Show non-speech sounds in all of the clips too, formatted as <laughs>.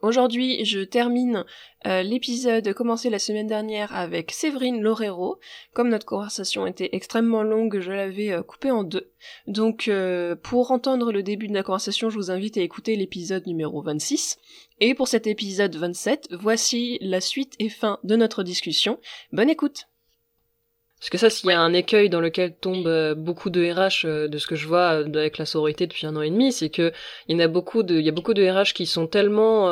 Aujourd'hui, je termine euh, l'épisode commencé la semaine dernière avec Séverine Lorero. Comme notre conversation était extrêmement longue, je l'avais euh, coupée en deux. Donc, euh, pour entendre le début de la conversation, je vous invite à écouter l'épisode numéro 26. Et pour cet épisode 27, voici la suite et fin de notre discussion. Bonne écoute parce que ça, s'il y a un écueil dans lequel tombent euh, beaucoup de RH, euh, de ce que je vois euh, avec la sororité depuis un an et demi, c'est que il y en a beaucoup de, il y a beaucoup de RH qui sont tellement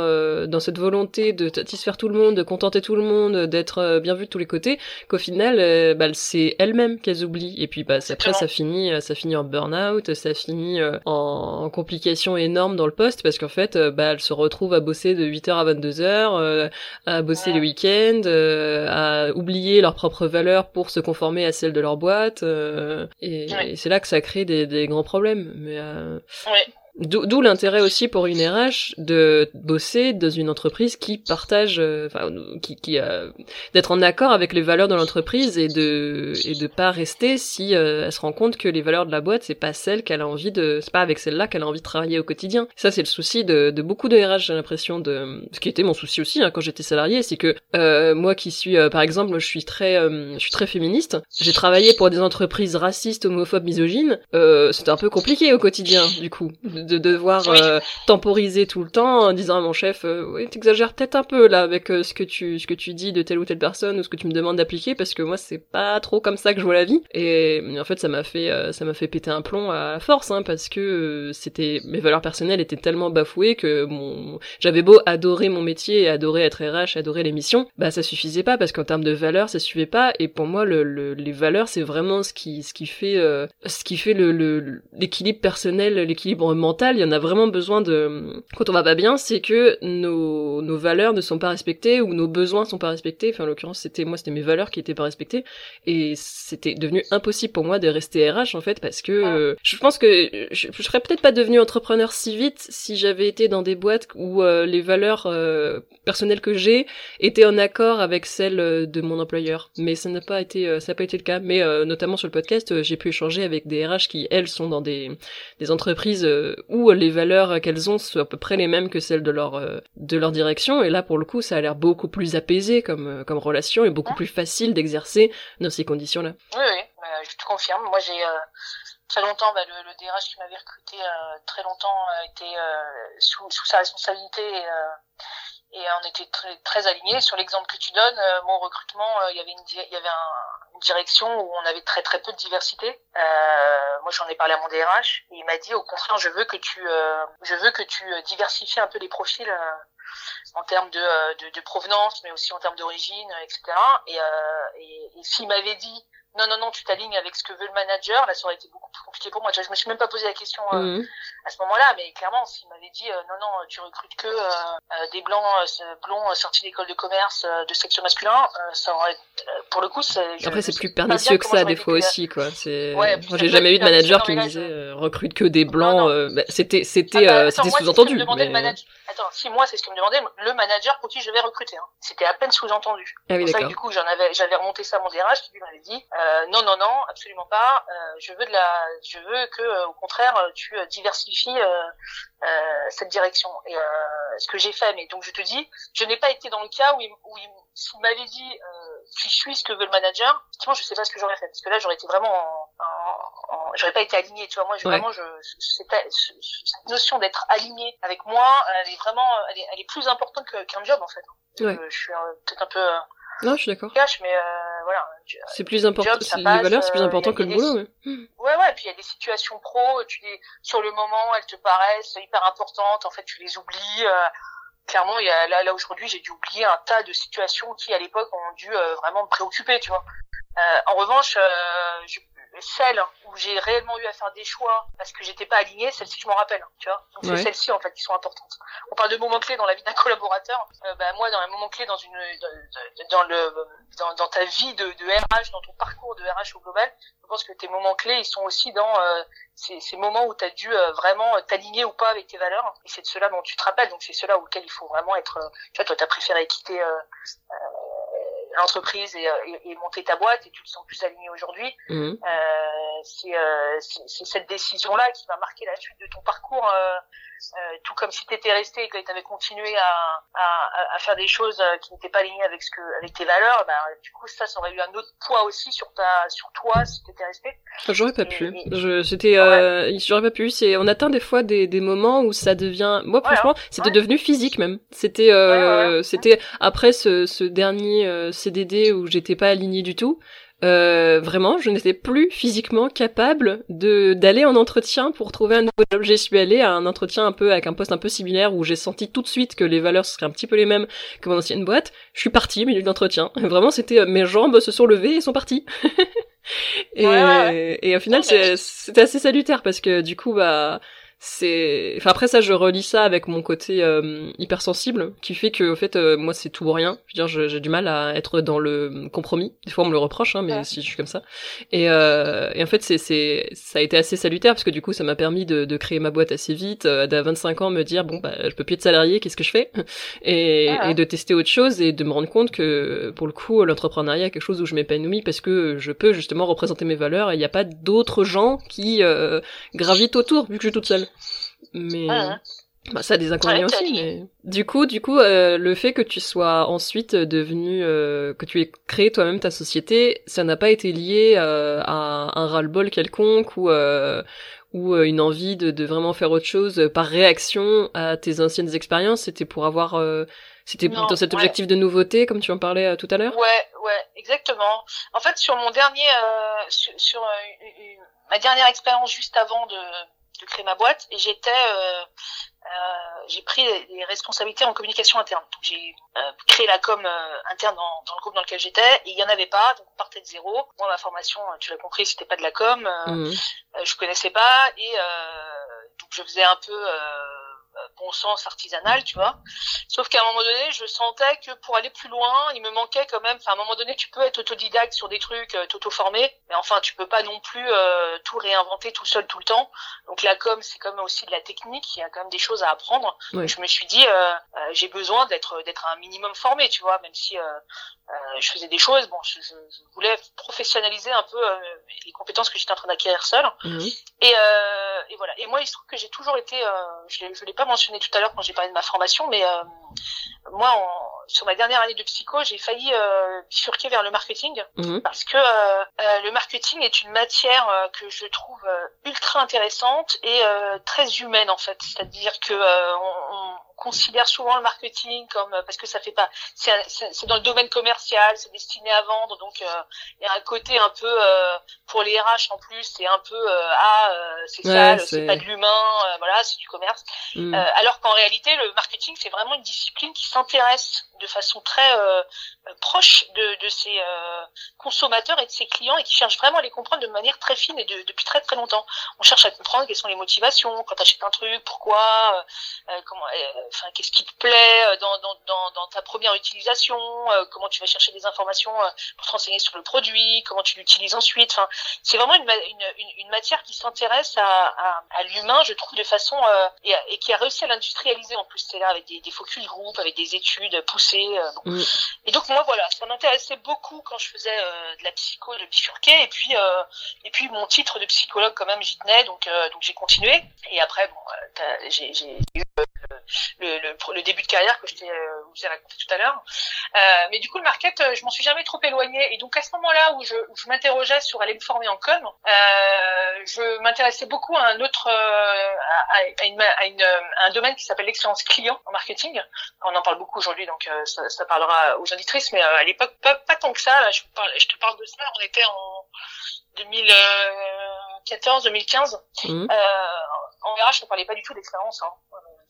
dans cette volonté de satisfaire tout le monde, de contenter tout le monde, d'être bien vu de tous les côtés, qu'au final, bah, c'est elles-mêmes qu'elles oublient. Et puis, bah, après, ça finit, ça finit en burn-out, ça finit en, en, complications énormes dans le poste, parce qu'en fait, bah, elles se retrouvent à bosser de 8h à 22h, à bosser les week-ends, à oublier leurs propres valeurs pour se conformer à celles de leur boîte. Euh, et, c'est là que ça crée des, des grands problèmes. Mais euh, D'où l'intérêt aussi pour une RH de bosser dans une entreprise qui partage, euh, enfin, qui, qui euh, d'être en accord avec les valeurs de l'entreprise et de et de pas rester si euh, elle se rend compte que les valeurs de la boîte c'est pas celle qu'elle a envie de, c'est pas avec celle-là qu'elle a envie de travailler au quotidien. Ça c'est le souci de, de beaucoup de RH, j'ai l'impression de, ce qui était mon souci aussi hein, quand j'étais salarié, c'est que moi qui suis, par exemple, je suis très, je suis très féministe, j'ai travaillé pour des entreprises racistes, homophobes, misogynes, c'était un peu compliqué au quotidien du coup de devoir euh, temporiser tout le temps en disant à mon chef euh, oui t'exagères peut-être un peu là avec euh, ce que tu ce que tu dis de telle ou telle personne ou ce que tu me demandes d'appliquer parce que moi c'est pas trop comme ça que je vois la vie. Et en fait ça m'a fait ça m'a fait péter un plomb à la force hein, parce que c'était mes valeurs personnelles étaient tellement bafouées que mon j'avais beau adorer mon métier adorer être RH adorer l'émission bah ça suffisait pas parce qu'en termes de valeurs ça suffisait pas. Et pour moi le, les valeurs c'est vraiment ce qui ce qui fait ce qui fait le l'équilibre personnel l'équilibre mental il y en a vraiment besoin de quand on va pas bien, c'est que nos, nos valeurs ne sont pas respectées ou nos besoins sont pas respectés. Enfin, en l'occurrence, c'était moi, c'était mes valeurs qui étaient pas respectées et c'était devenu impossible pour moi de rester RH en fait parce que euh, je pense que je, je serais peut-être pas devenu entrepreneur si vite si j'avais été dans des boîtes où euh, les valeurs euh, personnelles que j'ai étaient en accord avec celles de mon employeur. Mais ça n'a pas été ça n'a pas été le cas. Mais notamment sur le podcast, j'ai pu échanger avec des RH qui elles sont dans des des entreprises où les valeurs qu'elles ont sont à peu près les mêmes que celles de leur euh, de leur direction et là pour le coup ça a l'air beaucoup plus apaisé comme euh, comme relation et beaucoup plus facile d'exercer dans ces conditions là. Oui oui, bah, je te confirme. Moi j'ai euh, très longtemps bah, le, le, DRH qui m'avait recruté très longtemps était sous, sous sa responsabilité et, et on était très, très alignés. Sur l'exemple que tu donnes, mon recrutement, il y avait une, il y avait un, direction où on avait très très peu de diversité. Euh, moi, j'en ai parlé à mon DRH et il m'a dit au contraire, je veux que tu, euh, je veux que tu euh, diversifies un peu les profils euh, en termes de, de, de, provenance, mais aussi en termes d'origine, etc. Et, et, et s'il m'avait dit non, non, non, tu t'alignes avec ce que veut le manager, là, ça aurait été beaucoup plus compliqué pour moi. Je me suis même pas posé la question euh, mhm. à ce moment-là, mais clairement, s'il m'avait dit, euh, non, non, tu recrutes que euh, des blancs blonds sortis d'école de commerce de sexe masculin, ça aurait, pour le coup, Après, c'est plus pernicieux que ça, des fois aussi, quoi. Moi, j'ai jamais eu de manager qui me disait, recrute que des blancs, bah, c'était, c'était, ah bah, c'était sous-entendu. Attends, si moi, c'est ce que me demandait le manager pour qui je vais recruter. Hein. C'était à peine sous-entendu. Ah oui, ça que, du coup, j'en avais, j'avais remonté ça à mon DRH qui lui m'avait dit, euh, non, non, non, absolument pas. Euh, je veux de la, je veux que, euh, au contraire, tu diversifies cette direction. Et ce que j'ai fait, mais donc je te dis, je n'ai pas été dans le cas où il, où il s'il m'avait dit tu suis ce que veut le manager, effectivement, je sais pas ce que j'aurais fait parce que là, j'aurais été vraiment en, en, j'aurais pas été aligné. Tu vois, moi, je, vraiment, je, cette, cette notion d'être aligné avec moi, elle est vraiment, elle est, elle est plus importante qu'un job en fait. Ouais. je suis peut-être un peu non, je suis d'accord. Cash, mais euh, voilà. C'est plus important. Les valeurs, c'est plus euh, important que le boulot. Ouais. ouais, ouais. Puis il y a des situations pro. Tu les, sur le moment, elles te paraissent hyper importantes. En fait, tu les oublies. Euh, clairement, il y a là, là aujourd'hui, j'ai dû oublier un tas de situations qui, à l'époque, ont dû vraiment me préoccuper, tu vois. en revanche, je, celle où j'ai réellement eu à faire des choix parce que j'étais pas alignée, celle-ci je m'en rappelle, tu vois. Donc c'est celles-ci en fait qui sont importantes. On parle de moments clés dans la vie d'un collaborateur. Euh, bah, moi, dans un moment clé dans une dans, dans le dans, dans, ta vie de, de RH, dans ton parcours de RH au global, je pense que tes moments clés, ils sont aussi dans euh, ces, ces, moments où tu as dû euh, vraiment t'aligner ou pas avec tes valeurs. Et c'est de cela dont tu te rappelles. Donc c'est cela auquel il faut vraiment être. tu vois, toi, t'as préféré quitter l'entreprise et, et, et, monter ta boîte et tu te sens plus aligné aujourd'hui. Mmh. Euh, c'est cette décision-là qui va marquer la suite de ton parcours. Euh, euh, tout comme si tu étais resté et que tu avais continué à, à, à, faire des choses euh, qui n'étaient pas alignées avec ce que avec tes valeurs, ben, du coup ça, ça aurait eu un autre poids aussi sur ta sur toi si tu étais resté. J'aurais pas pu. Je c'était euh, j'aurais pas pu. C'est on atteint des fois des, des moments où ça devient. Moi franchement, c'était devenu physique même. C'était euh, c'était après ce, ce dernier CDD où j'étais pas alignée du tout. Euh, vraiment, je n'étais plus physiquement capable de d'aller en entretien pour trouver un nouveau job. J'y suis allée à un entretien un peu avec un poste un peu similaire où j'ai senti tout de suite que les valeurs seraient un petit peu les mêmes que mon ancienne boîte. Je suis partie au milieu de l'entretien. <laughs> Vraiment, c'était euh, mes jambes se sont levées et sont parties. <laughs> et, et au final, c'était assez salutaire parce que du coup, bah c'est enfin après ça je relis ça avec mon côté euh, hypersensible qui fait que au fait euh, moi c'est tout ou rien. Je veux dire j'ai du mal à être dans le compromis. Des fois on me le reproche hein, mais si je suis comme ça. Et, euh, et en fait c'est c'est ça a été assez salutaire parce que du coup ça m'a permis de, de créer ma boîte assez vite euh, d'à 25 ans me dire bon bah je peux plus être salarié qu'est-ce que je fais? <laughs> Et, et de tester autre chose et de me rendre compte que pour le coup l'entrepreneuriat est quelque chose où je m'épanouis parce que je peux justement représenter mes valeurs et il n'y a pas d'autres gens qui euh, gravitent autour vu que je suis toute seule mais bah, ça a des inconvénients aussi. Mais... Du coup, du coup, euh, le fait que tu sois ensuite devenu, euh, que tu aies créé toi-même ta société, ça n'a pas été lié euh, à un ras-le-bol quelconque ou ou une envie de, de, vraiment faire autre chose par réaction à tes anciennes expériences? C'était pour avoir c'était dans cet objectif de nouveauté, comme tu en parlais tout à l'heure? Ouais, ouais, exactement. En fait, sur mon dernier, sur, sur ma dernière expérience juste avant de, de créer ma boîte et j'étais euh, euh, j'ai pris des responsabilités en communication interne. Donc j'ai euh, créé la com euh, interne dans, dans, le groupe dans lequel j'étais et il y en avait pas, donc on partait de zéro. Moi ma formation, tu l'as compris, c'était pas de la com, mmh. je connaissais pas et donc je faisais un peu euh, bon sens artisanal, tu vois. Sauf qu'à un moment donné, je sentais que pour aller plus loin, il me manquait quand même. Enfin, à un moment donné, tu peux être autodidacte sur des trucs, euh, t'auto-former, mais enfin, tu peux pas non plus euh, tout réinventer tout seul tout le temps. Donc la com, c'est quand même aussi de la technique. Il y a quand même des choses à apprendre. Je me suis dit, euh, j'ai besoin d'être d'être un minimum formé, tu vois, même si je faisais des choses. Bon, je, je, voulais professionnaliser un peu les compétences que j'étais en train d'acquérir seul. Mhm. Et, et voilà. Et moi, il se trouve que j'ai toujours été, je l'ai pas mentionné tout à l'heure quand j'ai parlé de ma formation, mais euh, moi, sur ma dernière année de psycho, j'ai failli euh, bifurquer vers le marketing mhm. parce que euh, euh, le marketing est une matière que je trouve ultra intéressante et très humaine en fait. C'est-à-dire que on, considère souvent le marketing comme parce que ça fait pas c'est dans le domaine commercial c'est destiné à vendre donc il y a un côté un peu pour les RH en plus c'est un peu ah c'est sale c'est pas de l'humain voilà c'est du commerce mhm. alors qu'en réalité le marketing c'est vraiment une discipline qui s'intéresse de façon très euh, proche de, de ses euh, consommateurs et de ses clients et qui cherche vraiment à les comprendre de manière très fine et de, depuis très très longtemps. On cherche à comprendre quelles sont les motivations quand achètes un truc, pourquoi, euh, comment, enfin qu'est-ce qui te plaît dans, dans, dans, dans ta première utilisation, comment tu vas chercher des informations pour te renseigner sur le produit, comment tu l'utilises ensuite. Enfin, c'est vraiment une, une, une, matière qui s'intéresse à, à, à l'humain, je trouve, de façon et, et, qui a réussi à l'industrialiser en plus. C'est là avec des, des focus group, avec des études poussées. Mm. Et donc moi voilà, ça m'intéressait beaucoup quand je faisais euh, de la psycho, de bifurquer, et puis euh, et puis mon titre de psychologue quand même j'y tenais, donc euh, donc j'ai continué. Et après bon, j'ai eu le, le, le, début de carrière que je t'ai vous ai raconté tout à l'heure. mais du coup le market, je m'en suis jamais trop éloignée. Et donc à ce moment-là où je, je m'interrogeais sur aller me former en com, je m'intéressais beaucoup à un autre à, à, une, à, une, à un domaine qui s'appelle l'excellence client en marketing. On en parle beaucoup aujourd'hui, donc ça, ça, parlera aux auditrices, mais euh, à l'époque, pas, pas, tant que ça. Là, je, parle, je te parle de ça. On était en 2014, 2015. Mmh. Euh, en RH, on parlait pas du tout d'expérience. Hein.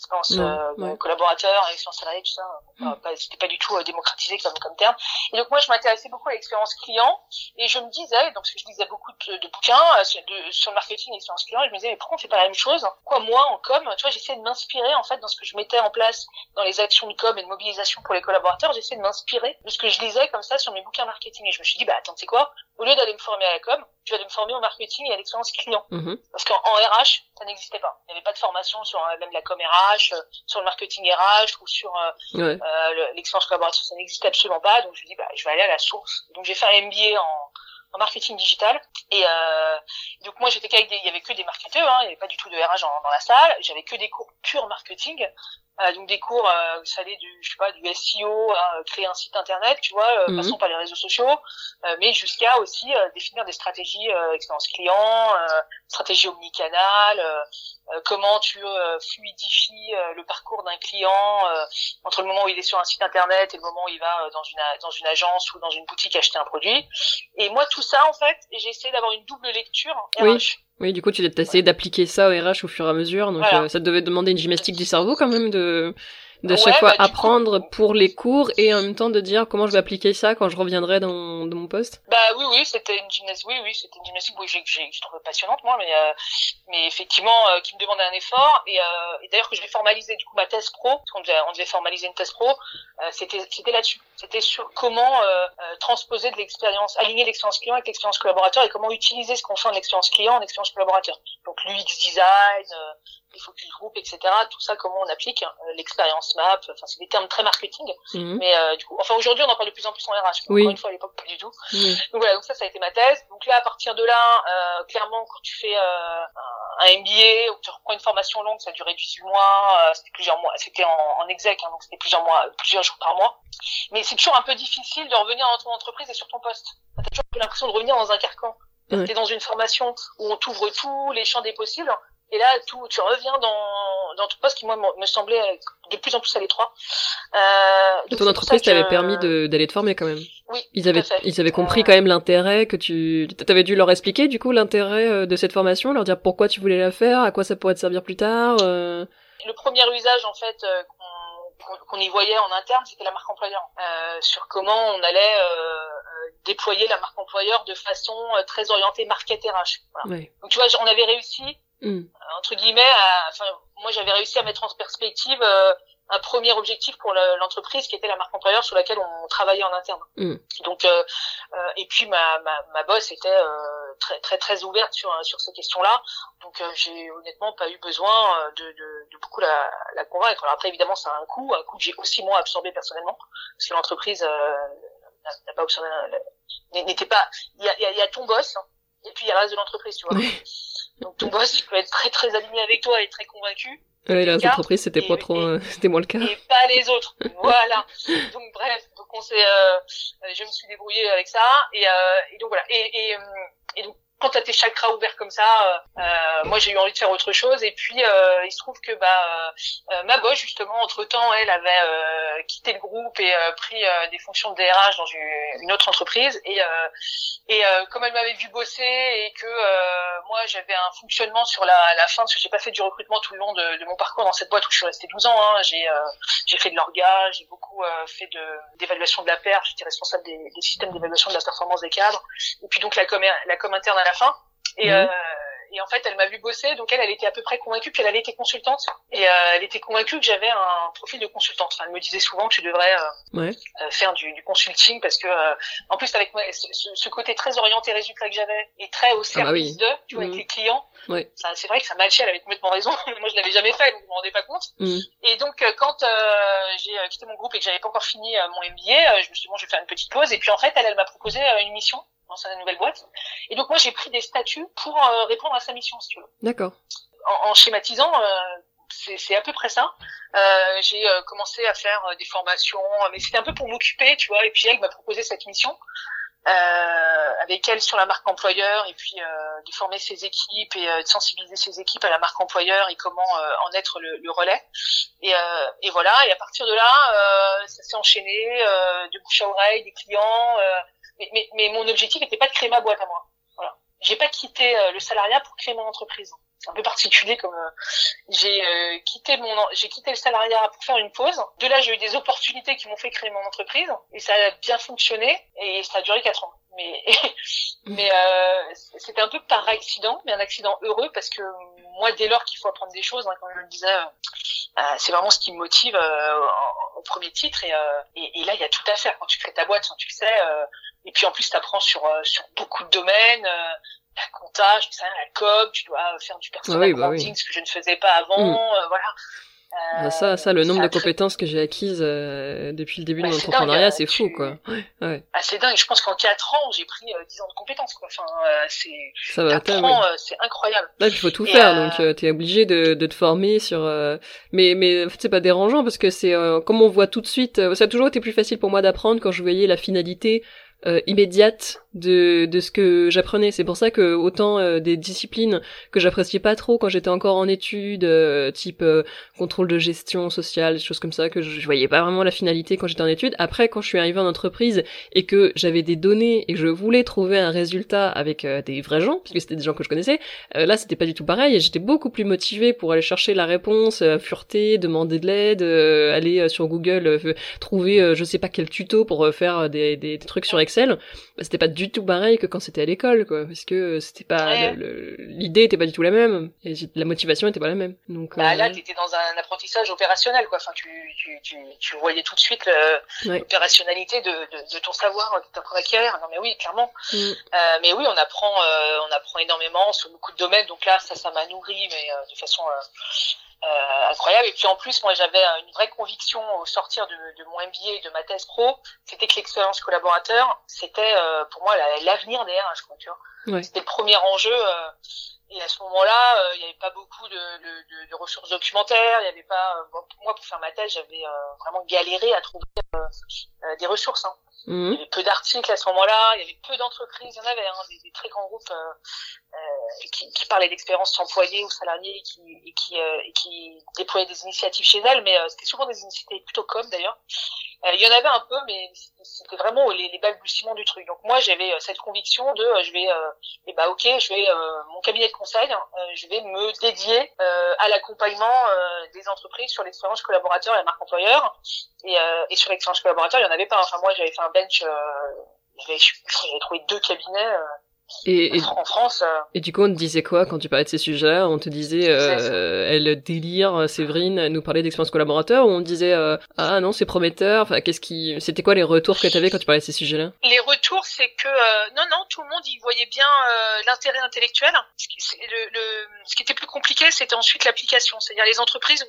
Expérience euh, collaborateur, expérience salariée, tout ça. Mm. C'était pas du tout euh, démocratisé comme, comme terme. Et donc moi, je m'intéressais beaucoup à l'expérience client et je me disais, donc parce que je lisais beaucoup de, de bouquins euh, de, sur le marketing et l'expérience client, et je me disais, mais pourquoi on fait pas la même chose? Quoi, moi, en com, tu vois, j'essayais de m'inspirer en fait dans ce que je mettais en place dans les actions de com et de mobilisation pour les collaborateurs, j'essayais de m'inspirer de ce que je lisais comme ça sur mes bouquins marketing. Et je me suis dit, bah attends, tu sais quoi? Au lieu d'aller me former à la com, je vais aller me former au marketing et à l'expérience client. Mm-hmm. Parce qu'en RH, ça n'existait pas. Il n'y avait pas de formation sur euh, même la com RH, euh, sur le marketing RH ou sur euh, l'expérience collaborative. Ça n'existait absolument pas. Donc je me dis, bah, je vais aller à la source. Donc j'ai fait un MBA en, en marketing digital. Et euh, donc moi j'étais qu'avec des, il y avait que des marketeurs, hein, il n'y avait pas du tout de RH dans, dans la salle. J'avais que des cours pur marketing, euh, donc des cours, euh, ça allait du, je sais pas, du SEO, hein, créer un site internet, tu vois, euh, mhm. passant par les réseaux sociaux, euh, mais jusqu'à aussi euh, définir des stratégies expérience client, stratégie omnicanal, comment tu fluidifies le parcours d'un client entre le moment où il est sur un site internet et le moment où il va dans une dans une agence ou dans une boutique acheter un produit. Et moi tout ça en fait, j'ai essayé d'avoir une double lecture. Oui. Oui, du coup, tu as essayé d'appliquer ça au RH au fur et à mesure, donc euh, ça devait demander une gymnastique du cerveau quand même de de chaque fois bah, apprendre pour les cours et en même temps de dire comment je vais appliquer ça quand je reviendrai dans, dans mon poste. Bah oui, oui, c'était une gymnastique, oui, oui, c'était une gymnastique que j'ai, j'ai, trouvé passionnante moi, mais euh, mais effectivement euh, qui me demandait un effort. Et, euh, et d'ailleurs que je vais formaliser du coup ma thèse pro, parce qu'on devait, on devait formaliser une thèse pro, euh, c'était c'était là-dessus, c'était sur comment euh, transposer de l'expérience, aligner l'expérience client avec l'expérience collaborateur et comment utiliser ce qu'on fait en expérience client en expérience collaborateur. Donc l'UX design les focus group, etc. Tout ça, comment on applique hein, l'expérience map. Enfin, c'est des termes très marketing. Mhm. Mais euh, du coup, enfin aujourd'hui, on en parle de plus en plus en RH. Oui. Encore une fois, à l'époque, pas du tout. Donc voilà, donc ça, ça a été ma thèse. Donc là, à partir de là, euh, clairement, quand tu fais euh, un MBA ou tu reprends une formation longue, ça a duré 18 mois. Euh, c'était plusieurs mois. C'était en, en exec, hein, donc c'était plusieurs mois, plusieurs jours par mois. Mais c'est toujours un peu difficile de revenir dans ton entreprise et sur ton poste. T'as toujours l'impression de revenir dans un carcan. Ouais. T'es dans une formation où on t'ouvre tous les champs des possibles et là, tout, tu reviens dans, dans ton poste qui, moi, me semblait de plus en plus à l'étroit. Euh, ton entreprise t'avait permis d'aller te former quand même. Oui. Ils avaient, ils avaient compris euh, quand même l'intérêt que tu, t'avais dû leur expliquer, du coup, l'intérêt euh, de cette formation, leur dire pourquoi tu voulais la faire, à quoi ça pourrait te servir plus tard. Euh... Le premier usage, en fait, euh, qu'on y voyait en interne, c'était la marque employeur. Euh, sur comment on allait euh, déployer la marque employeur de façon très orientée market RH. Voilà. Ouais. Donc tu vois, on avait réussi Mm. entre guillemets, enfin, moi j'avais réussi à mettre en perspective euh, un premier objectif pour l'entreprise qui était la marque employeur sur laquelle on travaillait en interne. Mm. Donc, euh, euh, et puis ma, ma, ma boss était très très très ouverte sur sur ces questions-là. Donc j'ai honnêtement pas eu besoin de, de, de beaucoup la, la convaincre. Alors après évidemment ça a un coût, un coût que j'ai aussi moi absorbé personnellement parce que l'entreprise n'a pas absorbé, n'était pas. Il y a, il y a ton boss hein, et puis il y a le reste de l'entreprise, tu vois. Donc ton boss il peut être très très aligné avec toi et très convaincu. Les entreprises c'était pas trop, euh, <laughs> c'était moins le cas. Et pas les autres. <laughs> voilà. Donc bref, donc on s'est, euh, je me suis débrouillée avec ça et, euh, et donc voilà. Et, et, euh, et donc quand t'as tes chakras ouverts comme ça, euh, euh, moi j'ai eu envie de faire autre chose. Et puis euh, il se trouve que bah euh, ma boss justement entre temps elle avait euh, quitté le groupe et pris des fonctions de DRH dans une, autre entreprise. Et et comme elle m'avait vu bosser et que moi j'avais un fonctionnement sur la, la fin parce que j'ai pas fait du recrutement tout le long de, de, mon parcours dans cette boîte où je suis restée 12 ans. Hein. J'ai j'ai fait de l'orga, j'ai beaucoup fait de d'évaluation de la perf. J'étais responsable des, des systèmes d'évaluation de la performance des cadres. Et puis donc la com la com interne fin. Et, euh, et en fait, elle m'a vu bosser, donc elle, elle était à peu près convaincue, puis elle avait été consultante, et euh, elle était convaincue que j'avais un profil de consultante. elle me disait souvent que je devrais euh, euh faire du, du, consulting, parce que euh, en plus avec moi, ce, ce, côté très orienté résultat que j'avais, et très au ah bah service de, tu vois, avec mhm. les clients, ouais. c'est vrai que ça matchait, elle avait complètement raison. <laughs> moi, je l'avais jamais fait, donc je me rendais pas compte. Mhm. Et donc, quand j'ai quitté mon groupe et que j'avais pas encore fini mon MBA, je me suis dit bon, je vais faire une petite pause, et puis en fait, elle, elle m'a proposé une mission dans sa nouvelle boîte. Et donc moi j'ai pris des statuts pour euh, répondre à sa mission, si tu veux. D'accord. En, en, schématisant, euh, c'est à peu près ça. Euh, j'ai euh, commencé à faire des formations, mais c'était un peu pour m'occuper, tu vois. Et puis elle m'a proposé cette mission. avec elle sur la marque employeur et puis de former ses équipes et de sensibiliser ses équipes à la marque employeur et comment en être le, le relais et, et, voilà et à partir de là ça s'est enchaîné de bouche à oreille des clients mais, mais, mais mon objectif n'était pas de créer ma boîte à moi. Voilà. J'ai pas quitté euh, le salariat pour créer mon entreprise. un peu particulier comme j'ai quitté mon j'ai quitté le salariat pour faire une pause. De là, j'ai eu des opportunités qui m'ont fait créer mon entreprise et ça a bien fonctionné et ça a duré quatre ans. Mais <laughs> mais c'était un peu par accident, mais un accident heureux parce que moi, dès lors qu'il faut apprendre des choses, hein, comme je le disais, c'est vraiment ce qui me motive au premier titre et, et, et là, il y a tout à faire quand tu crées ta boîte, tu le sais. et puis en plus, tu apprends sur sur beaucoup de domaines la comptage, tu sais, la com, tu dois faire du personnel bah branding, ce que je ne faisais pas avant, mm. euh, voilà. Euh, ça, ça, le nombre de compétences que j'ai acquises euh, depuis le début de mon entrepreneuriat, c'est fou, quoi. <laughs> Ouais. Ah, c'est dingue. Je pense qu'en 4 ans, j'ai pris 10 ans de compétences, quoi. Enfin, c'est, ça va c'est incroyable. Là, il faut tout faire, donc t'es obligé de, de te former sur. Mais, mais en fait, c'est pas dérangeant parce que c'est comme on voit tout de suite. ça a toujours été plus facile pour moi d'apprendre quand je voyais la finalité immédiate de, de ce que j'apprenais. C'est pour ça que autant euh, des disciplines que j'appréciais pas trop quand j'étais encore en études, euh, type euh, contrôle de gestion sociale, des choses comme ça, que je, voyais pas vraiment la finalité quand j'étais en études. Après, quand je suis arrivée en entreprise et que j'avais des données et que je voulais trouver un résultat avec des vrais gens, puisque c'était des gens que je connaissais, là c'était pas du tout pareil. J'étais beaucoup plus motivée pour aller chercher la réponse, fureter, demander de l'aide, aller sur Google, trouver je sais pas quel tuto pour faire des, des, trucs sur Excel. Bah, c'était pas du tout pareil que quand c'était à l'école, quoi, parce que c'était pas l'idée était pas du tout la même et la motivation était pas la même. Donc bah, là, euh, t'étais dans un apprentissage opérationnel, quoi. Enfin, tu, tu, tu, tu voyais tout de suite l'opérationnalité de, de, de, ton savoir t'apprends à acquérir. Non, mais oui, clairement. Mm. Euh, mais oui, on apprend, euh, on apprend énormément sur beaucoup de domaines. Donc là, ça, ça m'a nourri, mais de façon euh, incroyable. Et puis en plus, moi, j'avais une vraie conviction au sortir de, de mon MBA et de ma thèse pro, c'était que l'expérience collaborateur, c'était euh, pour moi l'avenir des RH, quoi, tu vois. C'était le premier enjeu. Euh, et à ce moment-là, il n'y avait pas beaucoup de, de, de, ressources documentaires. Il y avait pas. Bon, pour moi, pour faire ma thèse, j'avais vraiment galéré à trouver des ressources. Hein. Mhm. Il y avait peu d'articles à ce moment-là, il y avait peu d'entreprises, il y en avait, hein, des, très grands groupes euh, euh, qui, qui, parlaient d'expérience employée ou salariée et qui, et qui, euh, et qui déployaient des initiatives chez elles, mais euh, c'était souvent des initiatives plutôt comme d'ailleurs. Il y en avait un peu, mais c'était vraiment les, les balbutiements du truc. Donc moi, j'avais cette conviction de, je vais, eh ben ok, je vais mon cabinet de conseil, hein, je vais me dédier à l'accompagnement des entreprises sur l'expérience collaborateur et la marque employeur. Et, et sur l'expérience collaborateur, il y en avait pas. Enfin moi, j'avais fait un bench, j'avais trouvé deux cabinets et, en France. Euh, et du coup, on te disait quoi quand tu parlais de ces sujets-là? On te disait, euh, elle délire, Séverine, elle nous parlait d'expérience collaborateur, ou on te disait, euh, ah non, c'est prometteur. Enfin, qu'est-ce qui, c'était quoi les retours que tu avais quand tu parlais de ces sujets-là? Les retours, c'est que euh, non, non, tout le monde y voyait bien euh, l'intérêt intellectuel. Le, le, ce qui était plus compliqué, c'était ensuite l'application. C'est-à-dire les entreprises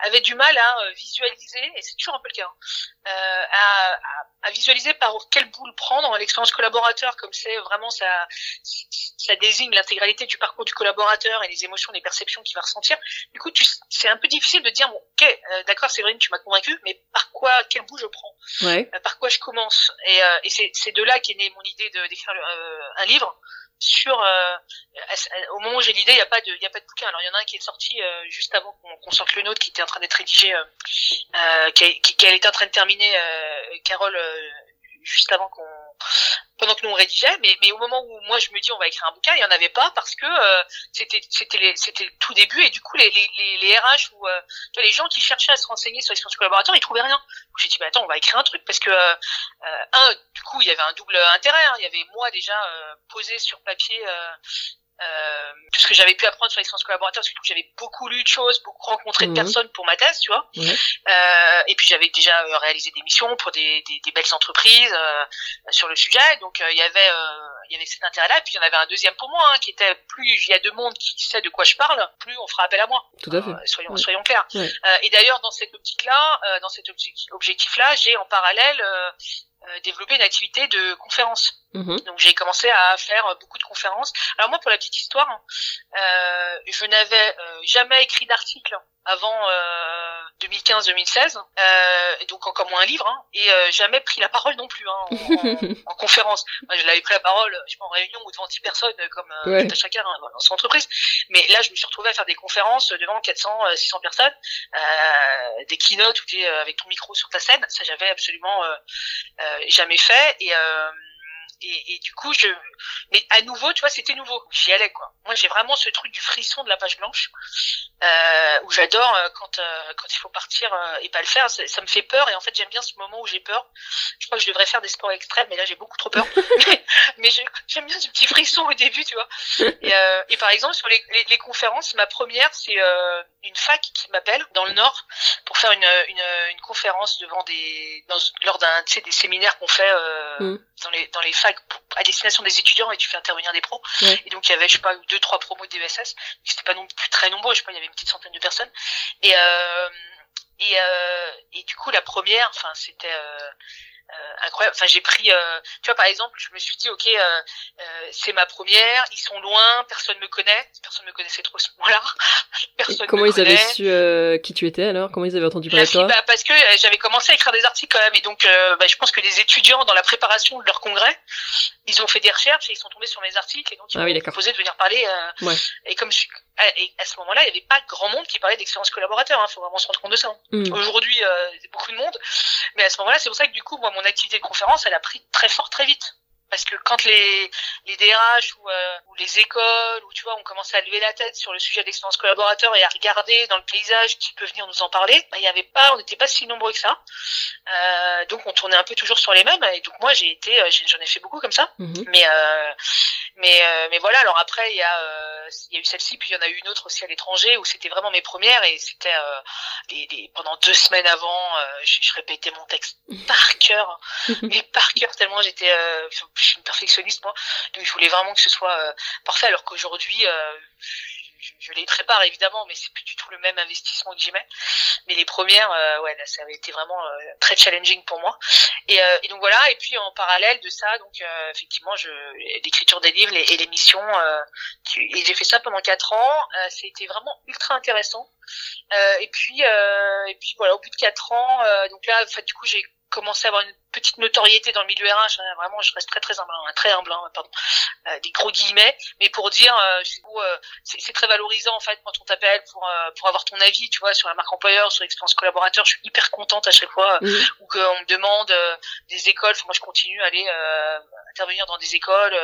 avaient du mal à visualiser, et c'est toujours un peu le cas, hein, à, à, à, visualiser par quelle boule prendre l'expérience collaborateur, comme c'est vraiment ça ça désigne l'intégralité du parcours du collaborateur et les émotions, les perceptions qu'il va ressentir. Du coup, c'est un peu difficile de dire bon, ok, euh, d'accord, Séverine, tu m'as convaincu, mais par quoi, quel bout je prends? Ouais. Euh, par quoi je commence? Et, euh, et c'est de là qu'est née mon idée de d'écrire un livre sur au moment où j'ai l'idée il y a pas de y a pas de bouquin. Alors il y en a un qui est sorti juste avant qu'on sorte le nôtre qui était en train d'être rédigé qui, qui, qui, était en train de terminer Carole juste avant qu'on pendant que nous on rédigeait, mais, au moment où moi je me dis on va écrire un bouquin, il y en avait pas parce que euh, c'était le tout début et du coup les les, les, RH ou euh, les gens qui cherchaient à se renseigner sur l'expérience collaborateur, ils trouvaient rien. J'ai dit bah attends on va écrire un truc parce que euh, un du coup il y avait un double intérêt, hein. il y avait moi déjà posé sur papier euh, tout ce que j'avais pu apprendre sur l'expérience collaborateur parce que j'avais beaucoup lu de choses, beaucoup rencontré de mhm. personnes pour ma thèse, tu vois. Euh, et puis j'avais déjà euh, réalisé des missions pour des, des, des belles entreprises euh, sur le sujet, donc euh, il y avait il y avait cet intérêt-là. Et puis il y en avait un deuxième pour moi, hein, qui était plus il y a deux mondes qui sait de quoi je parle, plus on fera appel à moi. Tout à fait. soyons soyons clairs. et d'ailleurs dans cette optique-là, dans cet objectif-là, j'ai en parallèle euh, développer une activité de conférence. Mhm. Donc j'ai commencé à faire beaucoup de conférences. Alors moi, pour la petite histoire, hein, euh, je n'avais euh, jamais écrit d'article avant 2015-2016, euh, donc encore moins un livre, hein, et jamais pris la parole non plus hein, en, <laughs> en, conférence. Moi, je l'avais pris la parole, je sais pas, en réunion ou devant 10 personnes, comme ouais. tout chacun hein, dans son entreprise. Mais là, je me suis retrouvée à faire des conférences devant 400, 600 personnes, des keynotes où tu es avec ton micro sur ta scène. Ça, j'avais absolument jamais fait et euh, Et, du coup, je, mais à nouveau, tu vois, c'était nouveau. J'y allais, quoi. Moi, j'ai vraiment ce truc du frisson de la page blanche, euh, où j'adore euh, quand euh, quand il faut partir et pas le faire. Ça, me fait peur, et en fait, j'aime bien ce moment où j'ai peur. Je crois que je devrais faire des sports extrêmes, mais là, j'ai beaucoup trop peur. <laughs> mais j'aime bien ce petit frisson au début, tu vois. Et, et par exemple, sur les, les, les conférences, ma première, c'est une fac qui m'appelle dans le Nord pour faire une, une, une conférence devant des dans, lors d'un tu sais, des séminaires qu'on fait mm. dans les dans les facs à destination des étudiants et tu fais intervenir des pros. Et donc il y avait je sais pas deux trois promos de DVSS. C'était pas non plus très nombreux, je sais pas, il y avait une petite centaine de personnes. Et euh, et, euh, et du coup la première, enfin c'était euh, euh, incroyable. Enfin, j'ai pris, euh, tu vois, par exemple, je me suis dit, ok, euh, c'est ma première, ils sont loin, personne me connaît, personne me connaissait trop ce moment-là. <laughs> personne. comment ils avaient su qui tu étais alors? Comment ils avaient entendu parler de toi? bah, Parce que j'avais commencé à écrire des articles quand même, et donc, bah, je pense que les étudiants dans la préparation de leur congrès, ils ont fait des recherches et ils sont tombés sur mes articles, et donc ils ah m'ont proposé de venir parler. Ouais. Et comme je suis et à ce moment-là, il n'y avait pas grand monde qui parlait d'expérience collaborateur. Il hein, faut vraiment se rendre compte de ça. Mm. Aujourd'hui, euh, il y a beaucoup de monde, mais à ce moment-là, c'est pour ça que du coup, moi, mon activité de conférence, elle a pris très fort, très vite. Parce que quand les, les DRH ou, euh, ou les écoles, ou tu vois, on commençait à lever la tête sur le sujet d'expérience collaborateur et à regarder dans le paysage qui peut venir nous en parler, bah, il y avait pas, on n'était pas si nombreux que ça. Euh, donc on tournait un peu toujours sur les mêmes. Et donc moi j'ai été, euh, j'en ai fait beaucoup comme ça. Mm-hmm. Mais euh, mais euh, mais voilà. Alors après il y a euh, il y a eu celle-ci, puis il y en a eu une autre aussi à l'étranger où c'était vraiment mes premières et c'était les, les, pendant deux semaines avant, je, je, répétais mon texte <laughs> par cœur, mais par cœur tellement j'étais je suis une perfectionniste moi, donc je voulais vraiment que ce soit euh, parfait, alors qu'aujourd'hui euh, je, les prépare évidemment, mais c'est plus du tout le même investissement que j'y mets. Mais les premières, euh, ouais, là, ça avait été vraiment très challenging pour moi. Et, et, donc voilà. Et puis en parallèle de ça, donc effectivement, je l'écriture des livres et, l'émission. et j'ai fait ça pendant quatre ans. C'était vraiment ultra intéressant. et puis et puis voilà, au bout de quatre ans, donc là, du coup, j'ai commencé à avoir une petite notoriété dans le milieu RH. Hein, vraiment, je reste très très humble, hein, très humble, hein, pardon, euh, des gros guillemets. Mais pour dire, euh, euh c'est très valorisant en fait quand on t'appelle pour euh, pour avoir ton avis, tu vois, sur la marque employeur, sur l'expérience collaborateur. Je suis hyper contente à chaque fois mmh. ou qu'on me demande des écoles. Enfin, moi, je continue à aller intervenir dans des écoles.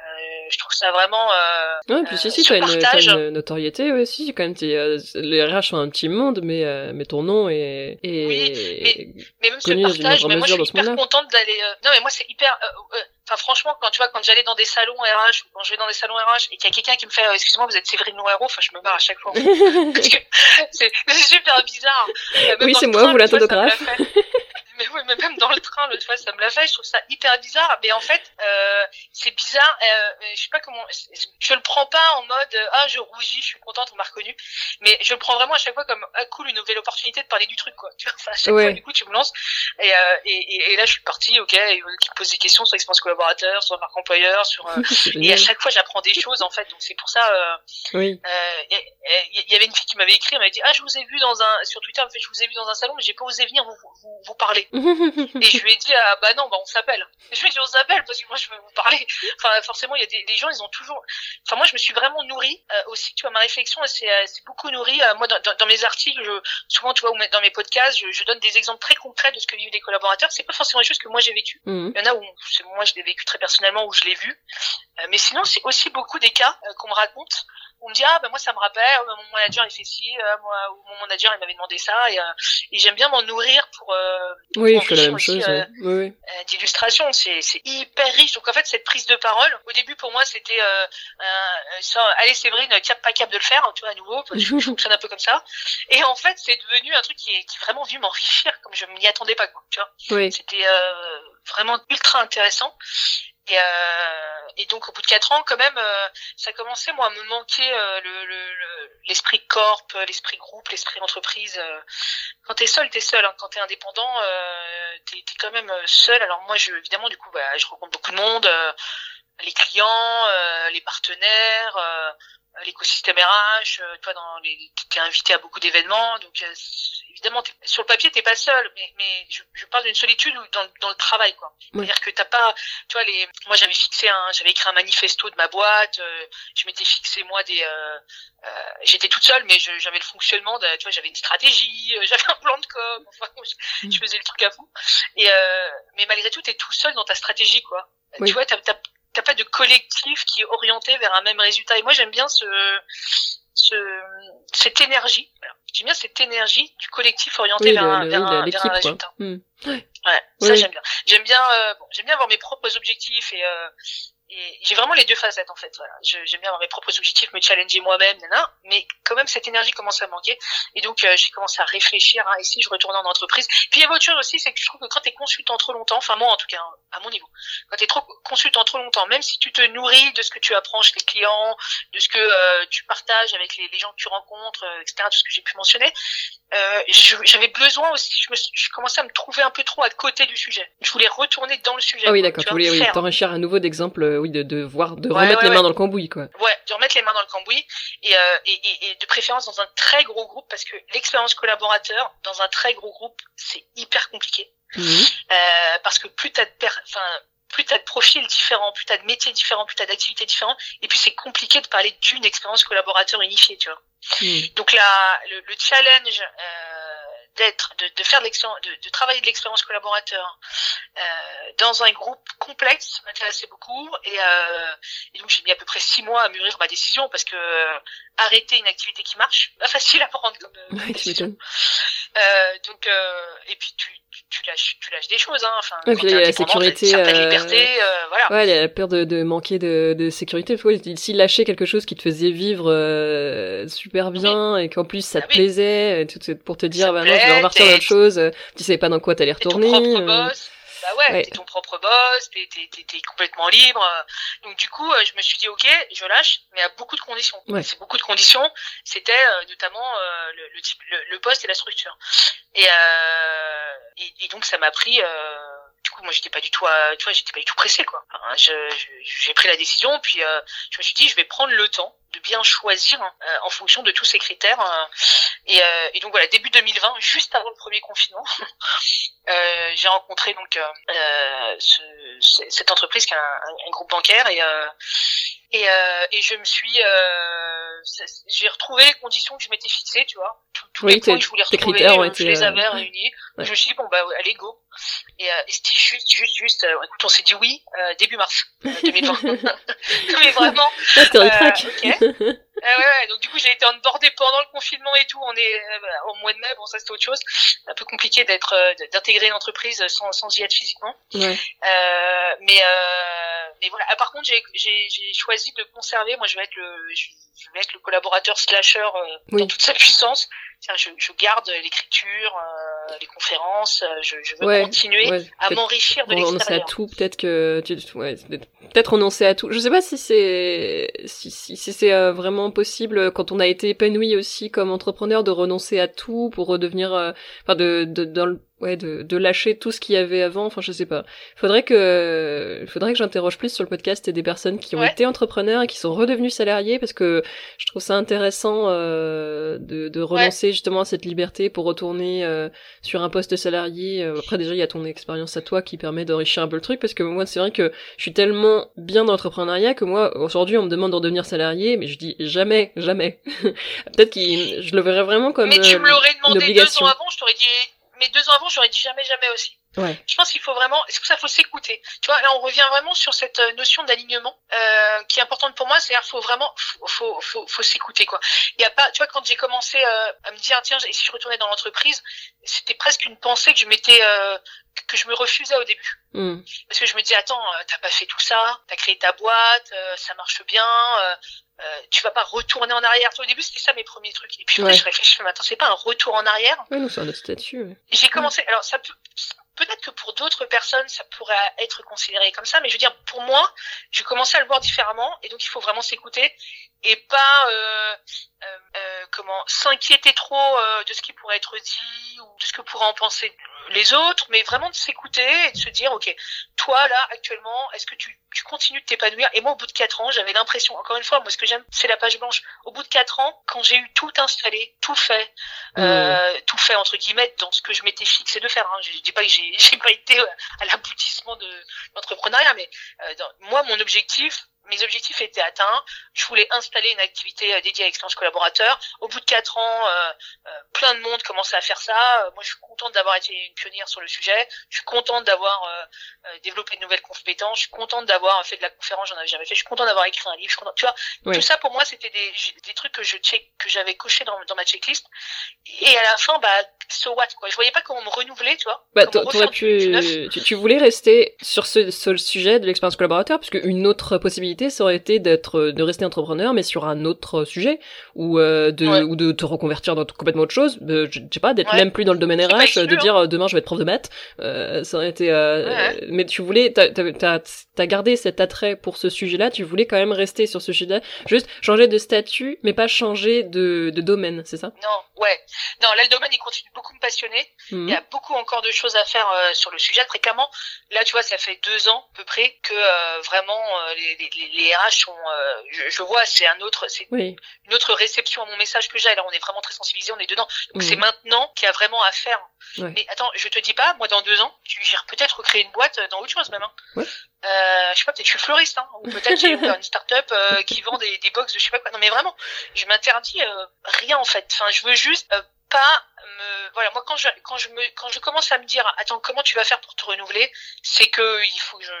Euh, je trouve ça vraiment. Euh, ouais, puis si, si, t'as une, une, notoriété aussi, quand même. Euh, les RH sont un petit monde, mais, euh, mais ton nom est. est oui, mais, mais même ce partage, mais moi je suis hyper contente d'aller. Euh, non, mais moi c'est hyper. Enfin, franchement, quand tu vois, quand j'allais dans des salons RH, quand je vais dans des salons RH et qu'il y a quelqu'un qui me fait, excuse-moi, vous êtes Séverine Noiro, enfin, je me barre à chaque fois. <laughs> Parce que <laughs> c'est super bizarre. oui, c'est moi, vous l'autographe mais même dans le train, l'autre fois, ça me l'a fait. Je trouve ça hyper bizarre. Mais en fait, euh, c'est bizarre. Euh, je sais pas comment. Je le prends pas en mode ah je rougis, je suis contente, on m'a reconnu. Mais je le prends vraiment à chaque fois comme ah cool, une nouvelle opportunité de parler du truc quoi. Tu vois, enfin, à chaque fois du coup tu me lances. Et, euh, et, et, là je suis partie, ok. Et, tu me poses des questions sur l'expérience collaborateur, sur la marque employeur, sur. Euh, <laughs> et à chaque fois j'apprends des choses en fait. Donc c'est pour ça. Euh, oui. Il euh, y, avait une fille qui m'avait écrit, elle m'a dit ah je vous ai vu dans un sur Twitter, elle me fait je vous ai vu dans un salon, mais j'ai pas osé venir vous, vous, vous parler et je <laughs> lui ai dit ah bah non bah on s'appelle. Je lui ai dit on s'appelle parce que moi je veux vous parler. Enfin forcément il y a des, des, gens ils ont toujours enfin moi je me suis vraiment nourrie euh, aussi tu vois ma réflexion c'est euh, c'est beaucoup nourrie euh, moi dans, dans, mes articles je, souvent tu vois ou dans mes podcasts je, je, donne des exemples très concrets de ce que vivent les collaborateurs. C'est pas forcément des choses que moi j'ai vécu mhm. il y en a où moi je l'ai vécu très personnellement où je l'ai vu. Mais sinon c'est aussi beaucoup des cas qu'on me raconte on me dit ah ben moi ça me rappelle euh, mon manager il fait ci euh, moi ou mon manager il m'avait demandé ça et, euh, et j'aime bien m'en nourrir pour oui je fais la même chose oui, d'illustration. C'est c'est hyper riche. Donc en fait cette prise de parole au début pour moi c'était ça allez Séverine cap pas cap de le faire tu vois à nouveau que je fonctionne un peu comme ça. Et en fait c'est devenu un truc qui est qui est vraiment vu m'enrichir comme je m'y attendais pas quoi tu vois. Oui. c'était vraiment ultra intéressant et, euh, et, donc au bout de quatre ans, quand même, euh, ça commençait moi à me manquer euh, le, l'esprit le, corp, l'esprit groupe, l'esprit entreprise. Euh. Quand t'es seul, t'es seul. Hein. Quand t'es indépendant, euh, t'es, es quand même seul. Alors moi, je, évidemment, du coup, bah, je rencontre beaucoup de monde, les clients, les partenaires l'écosystème RH, toi dans les, t'es invité à beaucoup d'événements, donc évidemment, sur le papier, t'es pas seul, mais, mais je, je parle d'une solitude dans, dans le travail, quoi. C'est-à-dire que t'as pas, tu vois, les, moi j'avais fixé un, j'avais écrit un manifesto de ma boîte, euh, je m'étais fixé moi des, euh, euh, j'étais toute seule, mais j'avais le fonctionnement, de, tu vois, j'avais une stratégie, euh, <laughs> j'avais un plan de com, enfin, <laughs> je, je, faisais le truc à fond. Et mais malgré tout, t'es tout seul dans ta stratégie, quoi. Tu vois, t'as t'as pas de collectif qui est orienté vers un même résultat. Et moi, j'aime bien ce, ce, cette énergie. J'aime bien cette énergie du collectif orienté vers, un, vers, un, vers, un, résultat. Hmm. Ouais, ça j'aime bien. J'aime bien, euh, bon, j'aime bien avoir mes propres objectifs et euh, et j'ai vraiment les deux facettes en fait. Voilà. J'aime bien avoir mes propres objectifs, me challenger moi-même, mais quand même cette énergie commence à manquer. Et donc euh, j'ai commencé à réfléchir. Hein, et si je retournais en entreprise Puis il y a autre chose aussi, c'est que je trouve que quand t'es consultant trop longtemps, enfin moi en tout cas, hein, à mon niveau, quand t'es trop consultant trop longtemps, même si tu te nourris de ce que tu apprends chez les clients, de ce que euh, tu partages avec les, les, gens que tu rencontres, euh, etc., tout ce que j'ai pu mentionner, euh, j'avais besoin aussi. Je, me, je commençais à me trouver un peu trop à côté du sujet. Je voulais retourner dans le sujet. Ah oui, d'accord. Tu voulais oui, t'enrichir à nouveau d'exemples oui, de, de voir, de remettre les mains dans le cambouis, quoi. Ouais, de remettre les mains dans le cambouis et, euh, et, et, et, de préférence dans un très gros groupe parce que l'expérience collaborateur dans un très gros groupe, c'est hyper compliqué. Mhm. Euh, parce que plus t'as de enfin, plus t'as de profils différents, plus t'as de métiers différents, plus t'as d'activités différentes, et puis c'est compliqué de parler d'une expérience collaborateur unifiée, tu vois. Mhm. Donc là, le, le challenge euh, d'être, de, de, faire de, de, de travailler de l'expérience collaborateur euh, dans un groupe complexe m'intéressait beaucoup et, euh, et donc j'ai mis à peu près six mois à mûrir ma décision parce que euh, arrêter une activité qui marche, pas facile à prendre comme euh, décision. Euh, donc et puis tu, tu, lâches, tu lâches des choses, hein. Enfin, ouais, puis la sécurité, euh... liberté, voilà. Ouais, la peur de, de manquer de, de sécurité. Ouais, si lâcher quelque chose qui te faisait vivre super bien et qu'en plus ça te ah plaisait, pour te dire, bah non, je vais repartir dans autre chose. Tu savais pas dans quoi t'allais retourner. Ton propre boss. Bah ouais, ouais. t'es ton propre boss, t'es, t'es, t'es, t'es complètement libre. Donc du coup, je me suis dit ok, je lâche, mais à beaucoup de conditions. Ouais. C'est beaucoup de conditions. C'était euh, notamment euh, le, le, type, le, le, poste et la structure. Et, euh, et, et donc ça m'a pris du coup moi j'étais pas du tout à, tu vois j'étais pas du tout pressé quoi hein, je, j'ai pris la décision puis euh, je me suis dit je vais prendre le temps de bien choisir hein, euh, en fonction de tous ces critères euh, et, euh, et, donc voilà début 2020 juste avant le premier confinement <laughs> euh, j'ai rencontré donc ce, cette entreprise qui est un, un groupe bancaire et et, et je me suis j'ai retrouvé les conditions que je m'étais fixées tu vois tous oui, les points que je voulais retrouver je les avais réunis ouais. Je me suis dit bon bah allez go et, et c'était juste juste juste écoute on s'est dit oui début mars <laughs> 2020 <laughs> mais vraiment okay. euh, ouais, ouais, donc du coup j'ai été onboardé pendant le confinement et tout. On est euh, au mois de mai, bon ça c'était autre chose. Un peu compliqué d'être euh, d'intégrer une entreprise sans, sans y être physiquement. Ouais. Euh, mais euh, mais voilà. Ah, par contre j'ai j'ai choisi de conserver. Moi je vais être le je, vais être le collaborateur slasher euh, oui. dans toute sa puissance. Je, je, garde l'écriture, euh, les conférences. Je, je veux ouais, continuer ouais, à m'enrichir de l'extérieur. Renoncer à tout, peut-être que tu, ouais, peut-être renoncer à tout. Je sais pas si c'est si, si, si c'est euh, vraiment possible quand on a été épanoui aussi comme entrepreneur de renoncer à tout pour redevenir, euh, enfin de, de dans le ouais de, de lâcher tout ce qu'il y avait avant enfin je sais pas faudrait que faudrait que j'interroge plus sur le podcast des personnes qui ont ouais. été entrepreneurs et qui sont redevenus salariés parce que je trouve ça intéressant euh, de, de renoncer ouais. justement à cette liberté pour retourner euh, sur un poste salarié après déjà il y a ton expérience à toi qui permet d'enrichir un peu le truc parce que moi c'est vrai que je suis tellement bien dans l'entrepreneuriat que moi aujourd'hui on me demande de redevenir salarié mais je dis jamais jamais <laughs> peut-être que je le verrais vraiment comme mais tu me l'aurais demandé deux ans avant je t'aurais dit mais deux ans avant, j'aurais dit jamais, jamais aussi. Ouais. Je pense qu'il faut vraiment, c'est pour ça qu'il faut s'écouter? Tu vois, là, on revient vraiment sur cette notion d'alignement euh, qui est importante pour moi. C'est-à-dire, faut vraiment, faut, faut, faut, faut s'écouter quoi. Il y a pas, tu vois, quand j'ai commencé euh, à me dire tiens, et si je retournais dans l'entreprise, c'était presque une pensée que je m'étais, euh, que je me refusais au début. Mm. Parce que je me disais attends, t'as pas fait tout ça, t'as créé ta boîte, euh, ça marche bien. Euh, tu vas pas retourner en arrière. Au début, c'était ça mes premiers trucs. Et puis après, ouais. je réfléchis, mais attends, c'est pas un retour en arrière. Oui, nous, c'est un statut. Ouais. J'ai commencé, alors ça peut, peut-être que pour d'autres personnes, ça pourrait être considéré comme ça, mais je veux dire, pour moi, j'ai commencé à le voir différemment, et donc il faut vraiment s'écouter et pas euh, euh, euh, comment s'inquiéter trop euh, de ce qui pourrait être dit ou de ce que pourraient en penser les autres, mais vraiment de s'écouter et de se dire, ok, toi là actuellement, est-ce que tu, tu continues de t'épanouir? Et moi, au bout de quatre ans, j'avais l'impression, encore une fois, moi ce que j'aime, c'est la page blanche. Au bout de quatre ans, quand j'ai eu tout installé, tout fait, mmh. euh, tout fait entre guillemets dans ce que je m'étais fixé de faire. Hein. Je dis pas que j'ai, j'ai pas été à l'aboutissement de l'entrepreneuriat, mais euh, dans, moi, mon objectif, mes objectifs étaient atteints. Je voulais installer une activité euh, dédiée à l'expérience collaborateur. Au bout de quatre ans, euh, euh, plein de monde commençait à faire ça. Moi, je suis contente d'avoir été une pionnière sur le sujet. Je suis contente d'avoir développé de nouvelles compétences. Je suis contente d'avoir fait de la conférence, j'en avais jamais fait. Je suis contente d'avoir écrit un livre. tu vois, tout ça pour moi, c'était des, des trucs que je check, que j'avais coché dans, dans ma checklist. Et à la fin, bah, so what quoi. Je voyais pas comment me renouveler, tu vois. Bah, t'aurais pu, tu, tu, voulais rester sur ce, ce sujet de l'expérience collaborateur, parce qu'une autre possibilité, ça aurait été d'être, de rester entrepreneur, mais sur un autre sujet, ou euh, de, ou de te reconvertir dans complètement autre chose. Euh, je, sais pas, d'être même plus dans le domaine RH, de dire hein. euh, demain je vais être prof de maths. Euh, ça aurait été. Euh, mais tu voulais, t'as, t'as, t'as gardé cet attrait pour ce sujet-là. Tu voulais quand même rester sur ce sujet-là, juste changer de statut, mais pas changer de, de domaine, c'est ça? Non, ouais. Non, là le domaine il continue beaucoup me passionner. Il y a beaucoup encore de choses à faire sur le sujet. Très clairement, là tu vois, ça fait deux ans à peu près que vraiment les, les, les, RH sont. Je, je, vois, c'est un autre, c'est une autre réception à mon message que j'ai. Là, on est vraiment très sensibilisé, on est dedans. Donc c'est maintenant qu'il y a vraiment à faire. Mais attends, je te dis pas, moi dans deux ans, j'ai peut-être créer une boîte dans autre chose même. Hein. Ouais. Euh, je sais pas, peut-être je suis fleuriste, hein, ou peut-être j'ai une start-up euh, qui vend des, des box de je sais pas quoi. Non mais vraiment, je m'interdis euh, rien en fait. Enfin, je veux juste euh, pas me voilà moi quand je quand je me quand je commence à me dire attends comment tu vas faire pour te renouveler c'est que il faut que je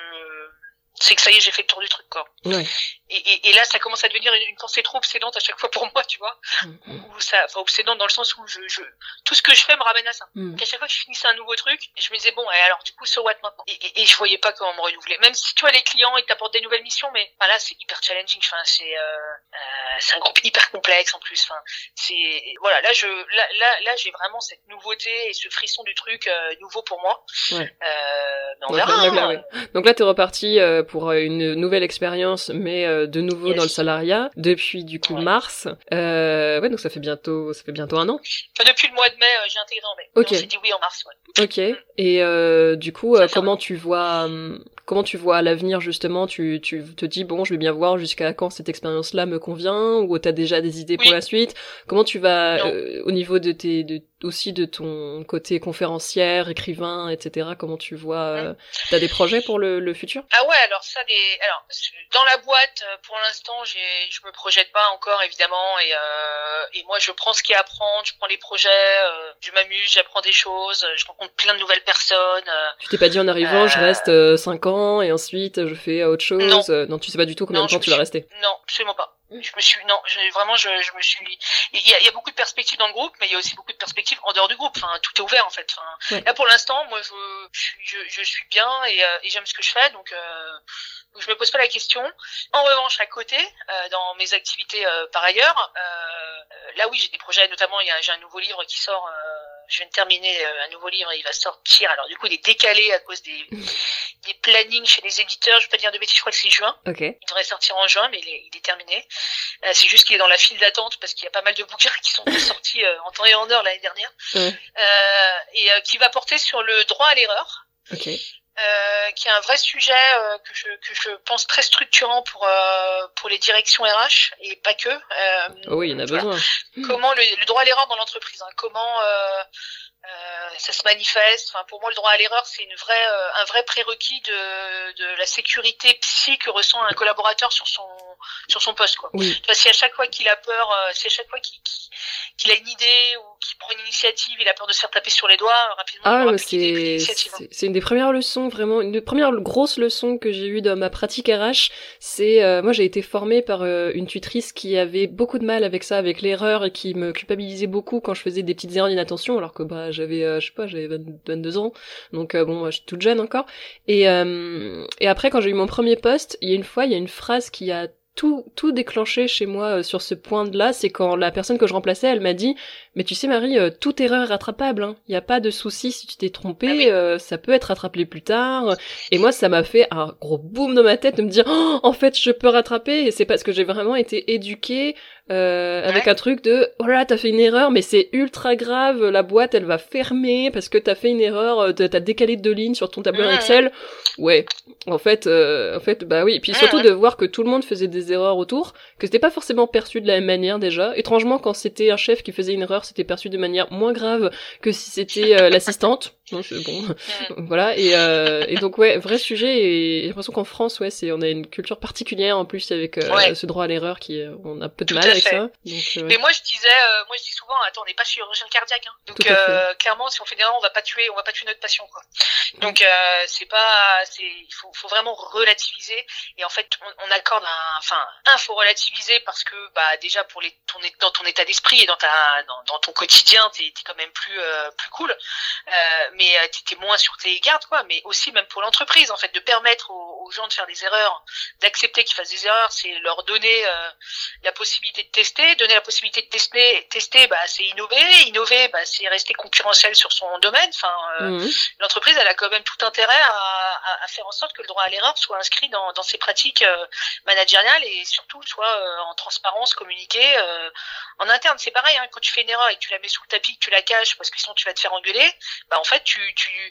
c'est que ça y est, j'ai fait le tour du truc, quoi. Ouais. Et, et, et, là, ça commence à devenir une, pensée trop obsédante à chaque fois pour <laughs> moi, tu vois. Mm, Ou ça, enfin, obsédante dans le sens où je, je, tout ce que je fais me ramène à ça. Mm. Qu'à chaque fois que je finissais un nouveau truc, je me disais, bon, et alors, du coup, so what maintenant? Et, et, je voyais pas comment me renouveler. Même si tu vois les clients, ils t'apportent des nouvelles missions, mais, enfin, là, c'est hyper challenging. Enfin, c'est, euh, euh, c'est un groupe hyper complexe, en plus. Enfin, c'est, voilà, là, je, là, là, là, j'ai vraiment cette nouveauté et ce frisson du truc, euh, nouveau pour moi. Ouais. On verra. Donc là, là, t'es reparti, pour une nouvelle expérience, mais euh, de nouveau dans le salariat depuis du coup mars. Euh, ouais, donc ça fait bientôt, ça fait bientôt un an. depuis le mois de mai, euh, j'ai intégré en mai. Ok. J'ai dit oui en mars. Ouais. Ok. Mm. Et euh, du coup, comment tu vois, comment tu vois l'avenir justement? Tu, tu te dis bon, je vais bien voir jusqu'à quand cette expérience-là me convient, ou t'as déjà des idées pour la suite? Comment tu vas au niveau de tes, de aussi de ton côté conférencière, écrivain, etc. Comment tu vois euh, T'as des projets pour le, le, futur? Ah ouais, alors ça, des, alors dans la boîte, euh, pour l'instant, j'ai, je me projette pas encore évidemment, et euh, et moi je prends ce qu'il y a à apprendre, je prends les projets, euh, je m'amuse, j'apprends des choses, je rencontre plein de nouvelles personnes. Tu t'es pas dit en arrivant, je reste 5 ans et ensuite je fais autre chose Non, non tu sais pas du tout combien de temps tu vas rester. Non, absolument pas. Je me suis non, je, vraiment je, je me suis il y, a, il y a beaucoup de perspectives dans le groupe, mais il y a aussi beaucoup de perspectives en dehors du groupe. Enfin, tout est ouvert en fait. Enfin, Là pour l'instant, moi je, je, je, suis bien et, euh, et j'aime ce que je fais, donc euh, je me pose pas la question. En revanche, à côté, euh, dans mes activités euh, par ailleurs, euh, là oui, j'ai des projets. Notamment, il y a j'ai un nouveau livre qui sort je viens de terminer euh, un nouveau livre, il va sortir. Alors du coup, il est décalé à cause des, <laughs> des plannings chez les éditeurs. Je peux pas dire de bêtises, je crois que c'est juin. Il devrait sortir en juin, mais il est, il est terminé. Euh, c'est juste qu'il est dans la file d'attente parce qu'il y a pas mal de bouquins qui sont <laughs> sortis euh, en temps et en heure l'année dernière, et qui va porter sur le droit à l'erreur. Euh, qui est un vrai sujet euh, que, je, que je pense très structurant pour euh, pour les directions RH et pas que. Oh oui, il y en a besoin. Comment le, le, droit à l'erreur dans l'entreprise, hein, comment ça se manifeste. Enfin, pour moi, le droit à l'erreur, c'est une vraie un vrai prérequis de, de la sécurité psy que ressent un collaborateur sur son sur son poste. Quoi. Oui. si à chaque fois qu'il a peur, si à chaque fois qu'il qu'il a une idée ou qu'il prend une initiative, il a peur de se faire taper sur les doigts rapidement. Ah, c'est c'est une des premières leçons vraiment une des premières grosses leçons que j'ai eues dans ma pratique RH. C'est euh, moi j'ai été formée par euh, une tutrice qui avait beaucoup de mal avec ça, avec l'erreur et qui me culpabilisait beaucoup quand je faisais des petites erreurs d'inattention, alors que bah j'avais euh, je sais pas j'avais 22 ans, donc bon je suis toute jeune encore. Et et après quand j'ai eu mon premier poste, il y a une fois il y a une phrase qui a tout, tout déclenché chez moi euh, sur ce point-là, c'est quand la personne que je remplaçais, elle m'a dit mais tu sais Marie, euh, toute erreur est rattrapable. Il hein. n'y a pas de souci si tu t'es trompé, ah euh, ça peut être rattrapé plus tard. Et moi, ça m'a fait un gros boom dans ma tête de me dire oh, en fait, je peux rattraper. Et c'est parce que j'ai vraiment été éduquée euh, avec un truc de oh là t'as fait une erreur mais c'est ultra grave la boîte elle va fermer parce que t'as fait une erreur t'as décalé deux lignes sur ton tableau Excel. Ouais. En fait en fait bah oui. Et puis surtout de voir que tout le monde faisait des erreurs autour que c'était pas forcément perçu de la même manière déjà. Étrangement quand c'était un chef qui faisait une erreur c'était perçu de manière moins grave que si c'était euh, l'assistante. <laughs> non, c'est bon. <laughs> Voilà. Et, euh, et donc ouais, vrai sujet. Et j'ai l'impression qu'en France, ouais, c'est on a une culture particulière en plus avec euh, ce droit à l'erreur qui euh, on a peu de mal avec ça. Donc, Mais moi je disais, moi je dis souvent, attends, on n'est pas chirurgien cardiaque. Hein. Donc clairement, si on fait des erreurs, on va pas tuer, on va pas tuer notre patient quoi. Donc c'est pas, c'est, il faut, faut vraiment relativiser. Et en fait, on, on accorde un, enfin, un faut relativiser parce que bah déjà pour les, ton, dans ton état d'esprit et dans ta, dans, dans ton quotidien, t'es, es quand même plus, plus cool. Mais euh, tu moins sur tes gardes, quoi. Mais aussi même pour l'entreprise, en fait, de permettre aux, gens de faire des erreurs, d'accepter qu'ils fassent des erreurs, c'est leur donner euh, la possibilité de tester. Donner la possibilité de tester, tester, bah, c'est innover. Innover, bah, c'est rester concurrentiel sur son domaine. Enfin, mmh. l'entreprise, elle a quand même tout intérêt à, à, faire en sorte que le droit à l'erreur soit inscrit dans, dans ses pratiques managériales et surtout soit en transparence, communiqué en interne. C'est pareil, hein, quand tu fais une erreur et que tu la mets sous le tapis, que tu la caches parce que sinon tu vas te faire engueuler, bah en fait tu tu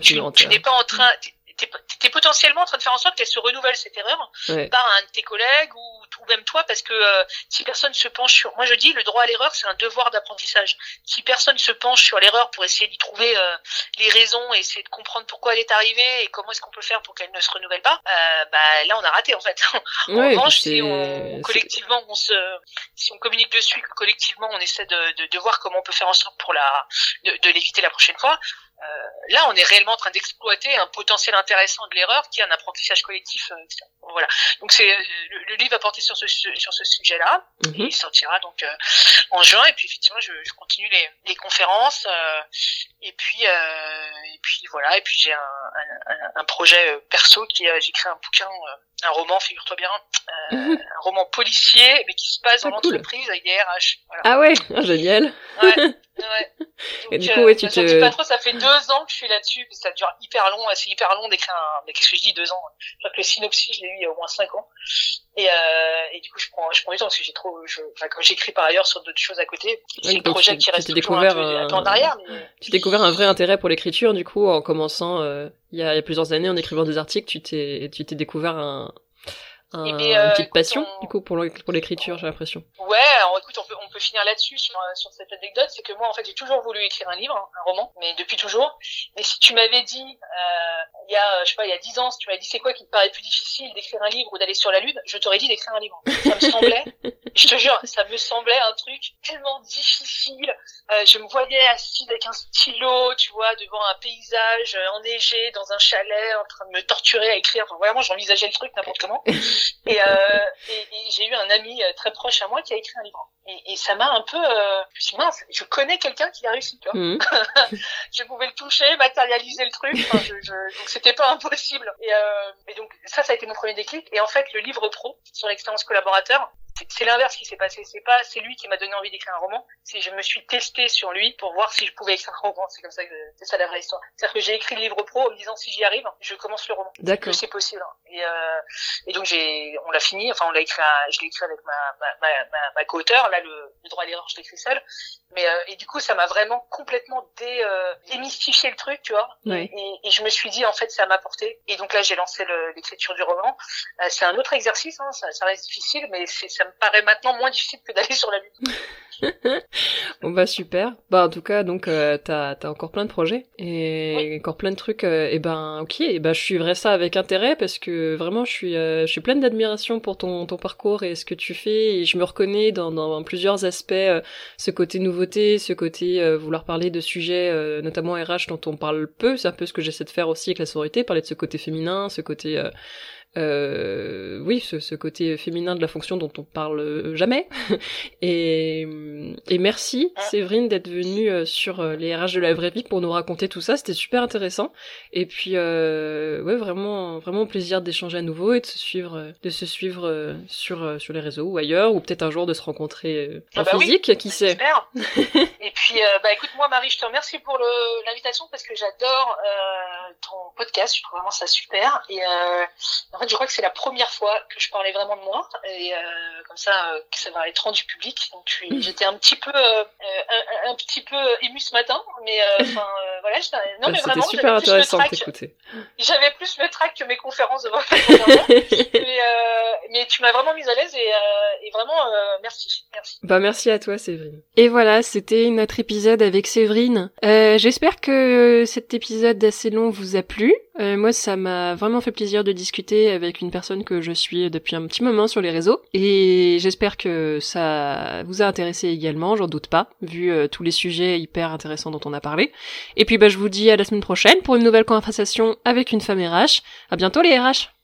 tu, tu n'es pas en train t'es es potentiellement en train de faire en sorte qu'elle se renouvelle cette erreur par un de tes collègues ou, ou même toi parce que euh, si personne se penche sur moi je dis le droit à l'erreur c'est un devoir d'apprentissage. Si personne se penche sur l'erreur pour essayer d'y trouver euh, les raisons et essayer de comprendre pourquoi elle est arrivée et comment est-ce qu'on peut faire pour qu'elle ne se renouvelle pas euh, bah là on a raté en fait. <laughs> En revanche si on collectivement on se si on communique dessus collectivement on essaie de, de, de voir comment on peut faire en sorte pour la de, de l'éviter la prochaine fois là, on est réellement en train d'exploiter un potentiel intéressant de l'erreur qui est un apprentissage collectif. Euh, voilà. Donc c'est euh, le, livre va porter sur ce sur ce sujet-là. Mhm. Il sortira donc en juin. Et puis effectivement, je, je continue les, les conférences. et puis et puis voilà. Et puis j'ai un, un, un, projet perso qui j'ai créé un bouquin un roman, figure-toi bien, euh, mhm. un roman policier, mais qui se passe dans ah, l'entreprise avec des RH. Voilà. Ah ouais, <laughs> génial. Ouais, ouais. <laughs> et du coup, ouais, tu te... pas trop, ça fait deux ans que je suis là-dessus, ça dure hyper long, c'est hyper long d'écrire un, mais qu'est-ce que je dis, deux ans? Je crois que le synopsis, je l'ai eu il y a au moins cinq ans. Et, euh, et du coup, je prends, je prends du temps parce que j'ai trop, je, enfin, comme j'écris par ailleurs sur d'autres choses à côté, c'est un projet qui reste toujours un peu, un en arrière. Mais... Tu découvert un vrai intérêt pour l'écriture, du coup, en commençant, euh, il, y a, il y a plusieurs années, en écrivant des articles, tu t'es, tu t'es découvert un, un, une euh, petite passion du coup pour l'écriture j'ai l'impression. Ouais alors écoute on peut on peut finir là-dessus sur, sur cette anecdote. C'est que moi en fait j'ai toujours voulu écrire un livre un roman mais depuis toujours. Mais si tu m'avais dit euh, il y a je sais pas il y a dix ans si tu m'avais dit c'est quoi qui te paraît plus difficile d'écrire un livre ou d'aller sur la lune je t'aurais dit d'écrire un livre. Ça me semblait <laughs> je te jure ça me semblait un truc tellement difficile. Euh, je me voyais assise avec un stylo tu vois devant un paysage enneigé dans un chalet en train de me torturer à écrire. Enfin, vraiment j'envisageais le truc n'importe comment et, euh, et, et j'ai eu un ami euh, très proche à moi qui a écrit un livre. Et, et ça m'a un peu... Euh, je me suis dit, mince, je connais quelqu'un qui a réussi, tu vois. Mmh. <laughs> je pouvais le toucher, matérialiser le truc. Enfin, je, je, donc c'était pas impossible. Et, euh, et donc ça, ça a été mon premier déclic. Et en fait, le livre pro sur l'expérience collaborateur, c'est l'inverse qui s'est passé. C'est pas c'est lui qui m'a donné envie d'écrire un roman. C'est je me suis testé sur lui pour voir si je pouvais écrire un roman. C'est comme ça que c'est ça la vraie histoire. C'est-à-dire que j'ai écrit le livre pro en me disant si j'y arrive, je commence le roman. D'accord. C'est possible. Et, euh, et donc j'ai on l'a fini. Enfin on l'a écrit. je l'ai écrit avec ma ma ma, ma, ma co-auteur. Là le, le droit à l'erreur je l'ai écrit seul. Mais euh, et du coup ça m'a vraiment complètement dé, euh, démystifié le truc, tu vois. Oui. Et, et, je me suis dit en fait ça m'a porté. Et donc là j'ai lancé l'écriture du roman. Euh, c'est un autre exercice. Hein, ça, ça reste difficile, mais ça me paraît maintenant moins difficile que d'aller sur la lune. <laughs> bon bah super. Bah en tout cas donc euh, t'as as encore plein de projets et encore plein de trucs. Euh, et ben ok. Et ben je suivrai ça avec intérêt parce que vraiment je suis euh, je suis pleine d'admiration pour ton ton parcours et ce que tu fais et je me reconnais dans, dans plusieurs aspects. Euh, ce côté nouveauté, ce côté euh, vouloir parler de sujets notamment RH dont on parle peu. C'est un peu ce que j'essaie de faire aussi avec la sororité, parler de ce côté féminin, ce côté euh, oui, ce, ce, côté féminin de la fonction dont on parle jamais. <laughs> et, et merci Séverine d'être venue euh, sur euh, les RH de la vraie vie pour nous raconter tout ça. C'était super intéressant. Et puis euh, ouais, vraiment, vraiment plaisir d'échanger à nouveau et de se suivre, de se suivre sur sur les réseaux ou ailleurs, ou peut-être un jour de se rencontrer en ah bah physique, qui sait. <laughs> et puis bah écoute moi Marie, je te remercie pour l'invitation parce que j'adore ton podcast. Je trouve vraiment ça super. Et en fait, je crois que c'est la première fois que je parlais vraiment de moi et euh, comme ça, euh, que ça va être rendu public. Donc Mm. j'étais un petit peu, euh, un, un, petit peu ému ce matin, mais euh, <laughs> enfin voilà. Non mais C'était vraiment, super intéressant de t'écouter. J'avais plus le track que mes conférences de <laughs> mais, mais tu m'as vraiment mise à l'aise et, et vraiment merci, merci. Bah merci à toi Séverine. Et voilà, c'était notre épisode avec Séverine. J'espère que cet épisode assez long vous a plu. Euh, moi, ça m'a vraiment fait plaisir de discuter avec une personne que je suis depuis un petit moment sur les réseaux. Et j'espère que ça vous a intéressé également, j'en doute pas, vu euh, tous les sujets hyper intéressants dont on a parlé. Et puis, bah, je vous dis à la semaine prochaine pour une nouvelle conversation avec une femme RH. À bientôt les RH